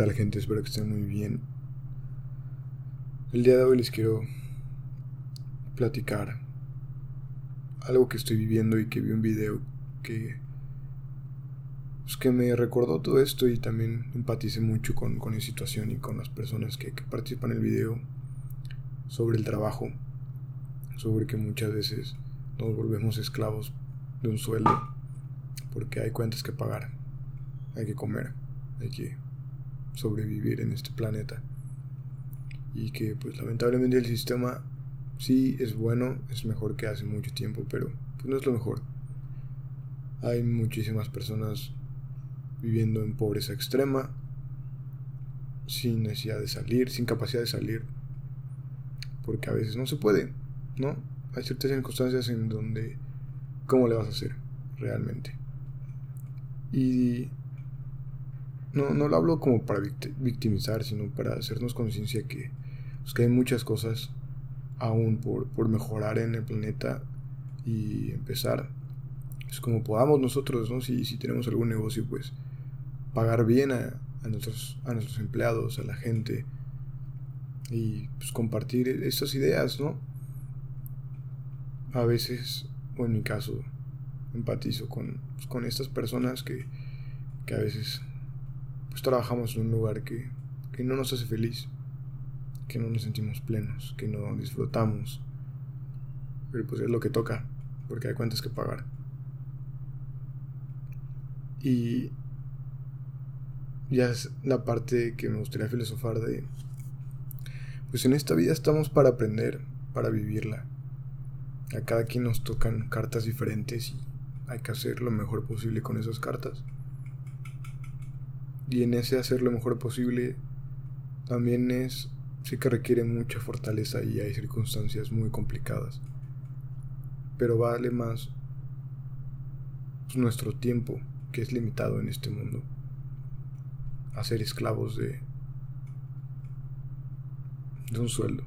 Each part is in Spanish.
tal gente? Espero que estén muy bien. El día de hoy les quiero platicar algo que estoy viviendo y que vi un video que pues, que me recordó todo esto y también empaticé mucho con, con mi situación y con las personas que, participan en el video sobre el trabajo, sobre que muchas veces nos volvemos esclavos de un sueldo porque hay cuentas que pagar, hay que comer, hay sobrevivir en este planeta. Y que pues lamentablemente el sistema sí es bueno, es mejor que hace mucho tiempo, pero pues no es lo mejor. Hay muchísimas personas viviendo en pobreza extrema, sin necesidad de salir, sin capacidad de salir, porque a veces no se puede, ¿no? Hay ciertas circunstancias en donde, ¿cómo le vas a hacer realmente? Y no, no lo hablo como para victimizar, sino para hacernos conciencia que, pues, que hay muchas cosas aún por, por mejorar en el planeta y empezar. Es como podamos nosotros, ¿no? Si, si tenemos algún negocio, pues pagar bien a, a, nuestros, a nuestros empleados, a la gente y pues compartir estas ideas, ¿no? A veces, o en mi caso, empatizo con, pues, con estas personas que, que a veces pues trabajamos en un lugar que, que no nos hace feliz, que no nos sentimos plenos, que no disfrutamos. Pero pues es lo que toca, porque hay cuentas que pagar. Y ya es la parte que me gustaría filosofar de, pues en esta vida estamos para aprender, para vivirla. A cada quien nos tocan cartas diferentes y hay que hacer lo mejor posible con esas cartas. Y en ese hacer lo mejor posible también es, sí que requiere mucha fortaleza y hay circunstancias muy complicadas. Pero vale más nuestro tiempo, que es limitado en este mundo, a ser esclavos de, de un sueldo.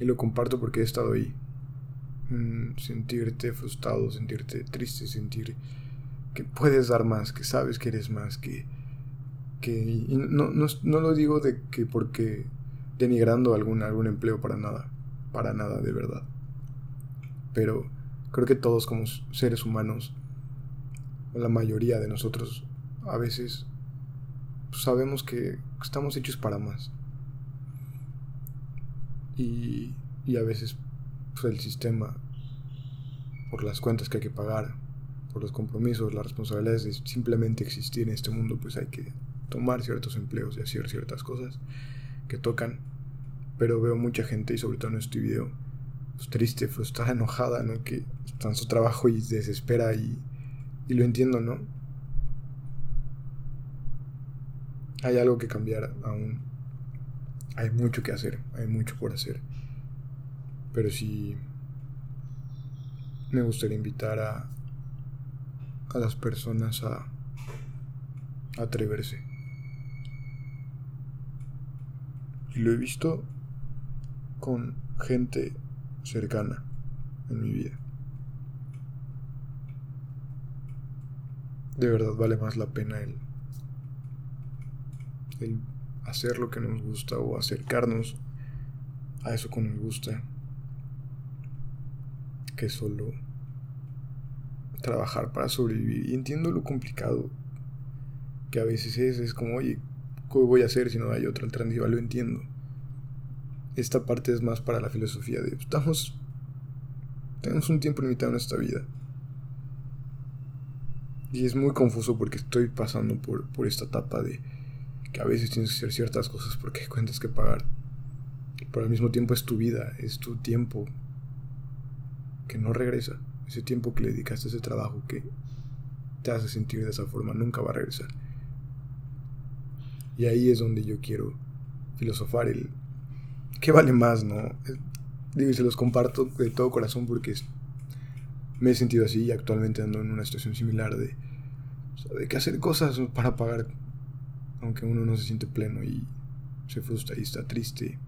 Y lo comparto porque he estado ahí. Mm, sentirte frustrado, sentirte triste, sentir que puedes dar más, que sabes que eres más, que que no, no, lo digo de que porque denigrando algún, algún empleo para nada, para nada de verdad. Pero creo que todos como seres humanos, la mayoría de nosotros, a veces sabemos que estamos hechos para más. Y, y a veces pues, el sistema, por las cuentas que hay que pagar, por los compromisos, las responsabilidades de simplemente existir en este mundo, pues hay que tomar ciertos empleos y hacer ciertas cosas que tocan. Pero veo mucha gente, y sobre todo en este video, pues, triste, frustrada, enojada, ¿no? Que está en su trabajo y desespera y, y lo entiendo, ¿no? Hay algo que cambiar aún. Hay mucho que hacer, hay mucho por hacer. Pero sí me gustaría invitar a, a las personas a atreverse. Y lo he visto con gente cercana en mi vida. De verdad vale más la pena el, el hacer lo que nos gusta o acercarnos a eso que nos gusta que solo trabajar para sobrevivir. Y entiendo lo complicado que a veces es, es como, oye, ¿Qué voy a hacer si no hay otra alternativa? Lo entiendo. Esta parte es más para la filosofía de estamos tenemos un tiempo limitado en esta vida. Y es muy confuso porque estoy pasando por, por esta etapa de que a veces tienes que hacer ciertas cosas porque cuentas que pagar. Pero al mismo tiempo es tu vida, es tu tiempo que no regresa. Ese tiempo que le dedicaste a ese trabajo que te hace sentir de esa forma nunca va a regresar. Y ahí es donde yo quiero filosofar el qué vale más, ¿no? Digo, y se los comparto de todo corazón porque me he sentido así y actualmente ando en una situación similar de, de que hacer cosas para pagar, aunque uno no se siente pleno y se frustra y está triste.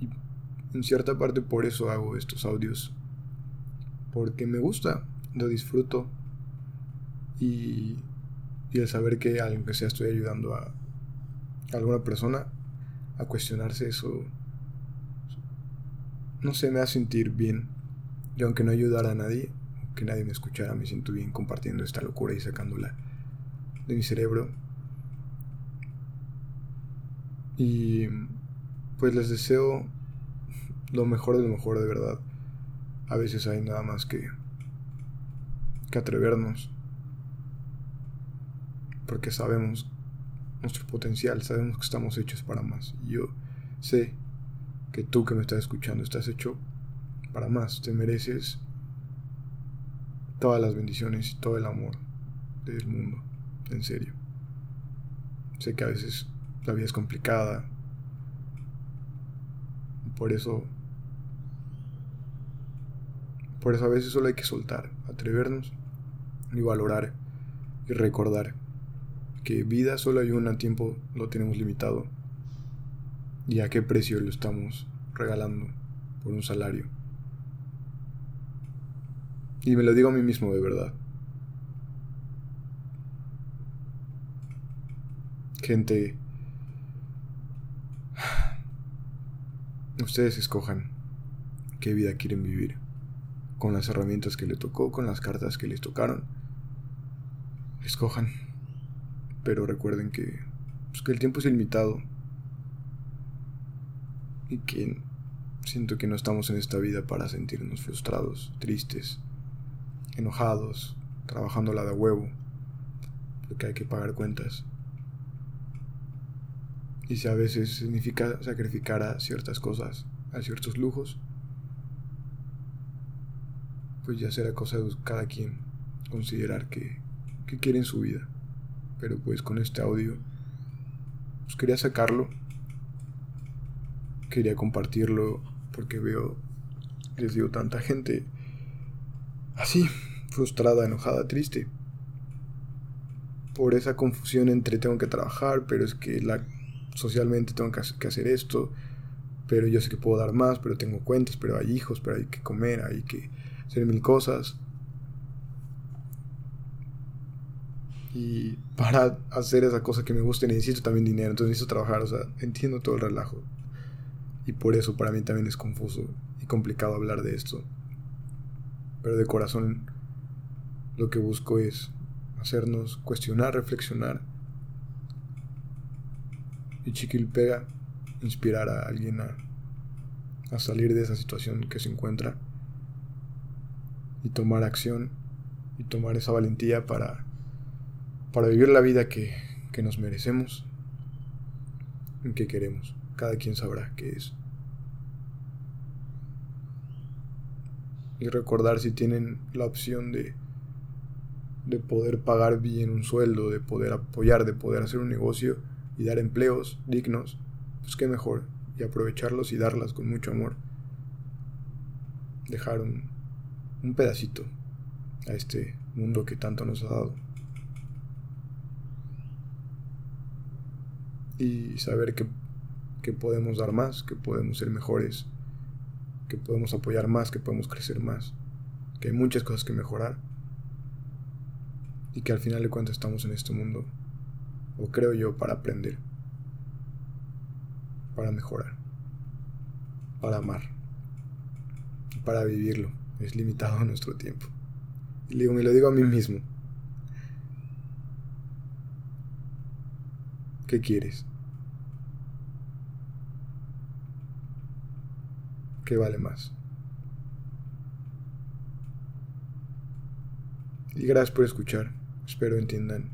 Y en cierta parte por eso hago estos audios, porque me gusta, lo disfruto y Y el saber que aunque sea estoy ayudando a alguna persona a cuestionarse eso, no sé, me hace sentir bien. Y aunque no ayudara a nadie, que nadie me escuchara, me siento bien compartiendo esta locura y sacándola de mi cerebro. Y pues les deseo lo mejor de lo mejor de verdad. A veces hay nada más que, que atrevernos. Porque sabemos nuestro potencial, sabemos que estamos hechos para más. Yo sé que tú que me estás escuchando estás hecho para más. Te mereces todas las bendiciones y todo el amor del mundo. En serio. Sé que a veces la vida es complicada. Por eso... Por eso a veces solo hay que soltar, atrevernos y valorar y recordar que vida solo hay una, tiempo lo tenemos limitado y a qué precio lo estamos regalando por un salario. Y me lo digo a mí mismo de verdad. Gente, ustedes escojan qué vida quieren vivir, con las herramientas que les tocó, con las cartas que les tocaron. Escojan, pero recuerden que, pues, que el tiempo es limitado y que siento que no estamos en esta vida para sentirnos frustrados, tristes, enojados, trabajando la de huevo, porque hay que pagar cuentas. Y si a veces significa sacrificar a ciertas cosas, a ciertos lujos, pues ya será cosa de cada quien considerar que, que quiere en su vida. Pero pues con este audio, pues quería sacarlo, quería compartirlo porque veo, les digo, tanta gente así, frustrada, enojada, triste. Por esa confusión entre tengo que trabajar, pero es que la, socialmente tengo que hacer esto, pero yo sé que puedo dar más, pero tengo cuentas, pero hay hijos, pero hay que comer, hay que hacer mil cosas. Y para hacer esa cosa que me guste necesito también dinero, entonces necesito trabajar, o sea, entiendo todo el relajo. Y por eso para mí también es confuso y complicado hablar de esto. Pero de corazón lo que busco es hacernos cuestionar, reflexionar. Y Chiquilpega inspirar a alguien a, a salir de esa situación que se encuentra y tomar acción y tomar esa valentía para, para vivir la vida que, que nos merecemos y que queremos. Cada quien sabrá qué es. Y recordar si tienen la opción de de poder pagar bien un sueldo, de poder apoyar, de poder hacer un negocio y dar empleos dignos, pues qué mejor, y aprovecharlos y darlas con mucho amor. Dejar un, un pedacito a este mundo que tanto nos ha dado. Y saber que, que podemos dar más, que podemos ser mejores, que podemos apoyar más, que podemos crecer más, que hay muchas cosas que mejorar y que al final de cuentas estamos en este mundo, o creo yo, para aprender, para mejorar, para amar, para vivirlo. Es limitado nuestro tiempo. Y digo, me lo digo a mí mismo. ¿Qué quieres? ¿Qué vale más? Y gracias por escuchar. Espero entiendan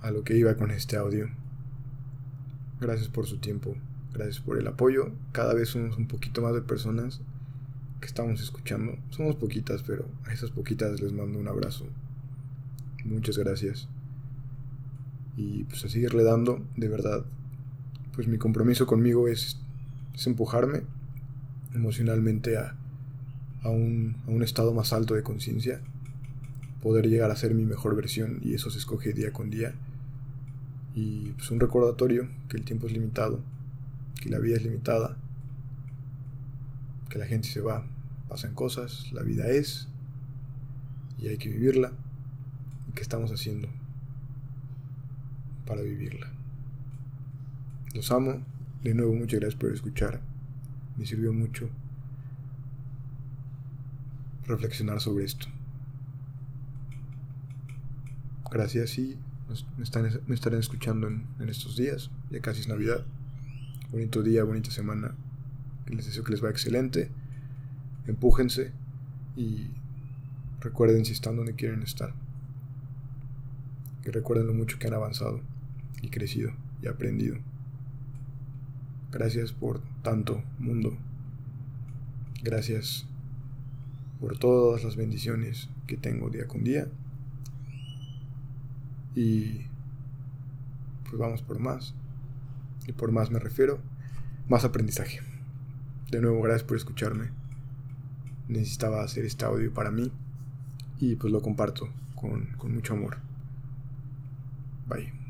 a lo que iba con este audio. Gracias por su tiempo, gracias por el apoyo. Cada vez somos un poquito más de personas que estamos escuchando. Somos poquitas, pero a esas poquitas les mando un abrazo. Muchas gracias. Y pues a seguirle dando, de verdad. Pues mi compromiso conmigo es, empujarme emocionalmente a, a, un, a un estado más alto de conciencia poder llegar a ser mi mejor versión y eso se escoge día con día. Y pues un recordatorio que el tiempo es limitado, que la vida es limitada, que la gente se va, pasan cosas, la vida es y hay que vivirla. ¿Y qué estamos haciendo para vivirla. Los amo. De nuevo, muchas gracias por escuchar. Me sirvió mucho reflexionar sobre esto. Gracias y me, están, me estarán escuchando en, estos días. Ya casi es Navidad. Bonito día, bonita semana. Les deseo que les vaya excelente. Empújense y recuerden si están donde quieren estar. Y recuerden lo mucho que han avanzado y crecido y aprendido. Gracias por tanto, mundo. Gracias por todas las bendiciones que tengo día con día. Y pues vamos por más. Y por más me refiero, más aprendizaje. De nuevo, gracias por escucharme. Necesitaba hacer este audio para mí y pues lo comparto con, con mucho amor. Bye.